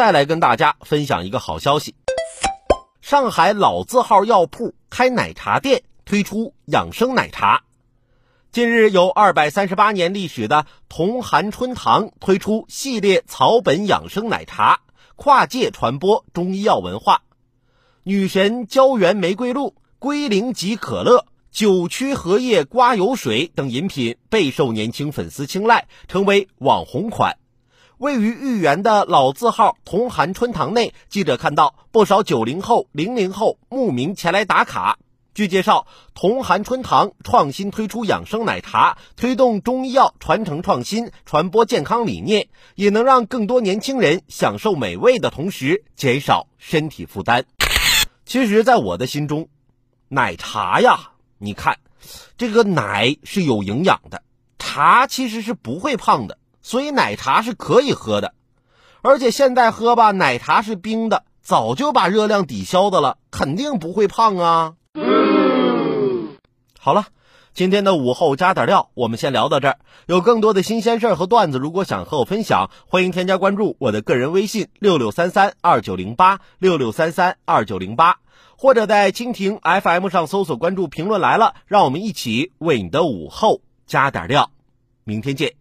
再来跟大家分享一个好消息：上海老字号药铺开奶茶店，推出养生奶茶。近日，有二百三十八年历史的同寒春堂推出系列草本养生奶茶，跨界传播中医药文化。女神胶原玫瑰露、龟苓吉可乐、九曲荷叶刮油水等饮品备受年轻粉丝青睐，成为网红款。位于豫园的老字号同寒春堂内，记者看到不少九零后、零零后慕名前来打卡。据介绍，同寒春堂创新推出养生奶茶，推动中医药传承创新，传播健康理念，也能让更多年轻人享受美味的同时减少身体负担。其实，在我的心中，奶茶呀，你看，这个奶是有营养的，茶其实是不会胖的，所以奶茶是可以喝的。而且现在喝吧，奶茶是冰的，早就把热量抵消的了，肯定不会胖啊。好了，今天的午后加点料，我们先聊到这儿。有更多的新鲜事儿和段子，如果想和我分享，欢迎添加关注我的个人微信六六三三二九零八六六三三二九零八，或者在蜻蜓 FM 上搜索关注“评论来了”，让我们一起为你的午后加点料。明天见。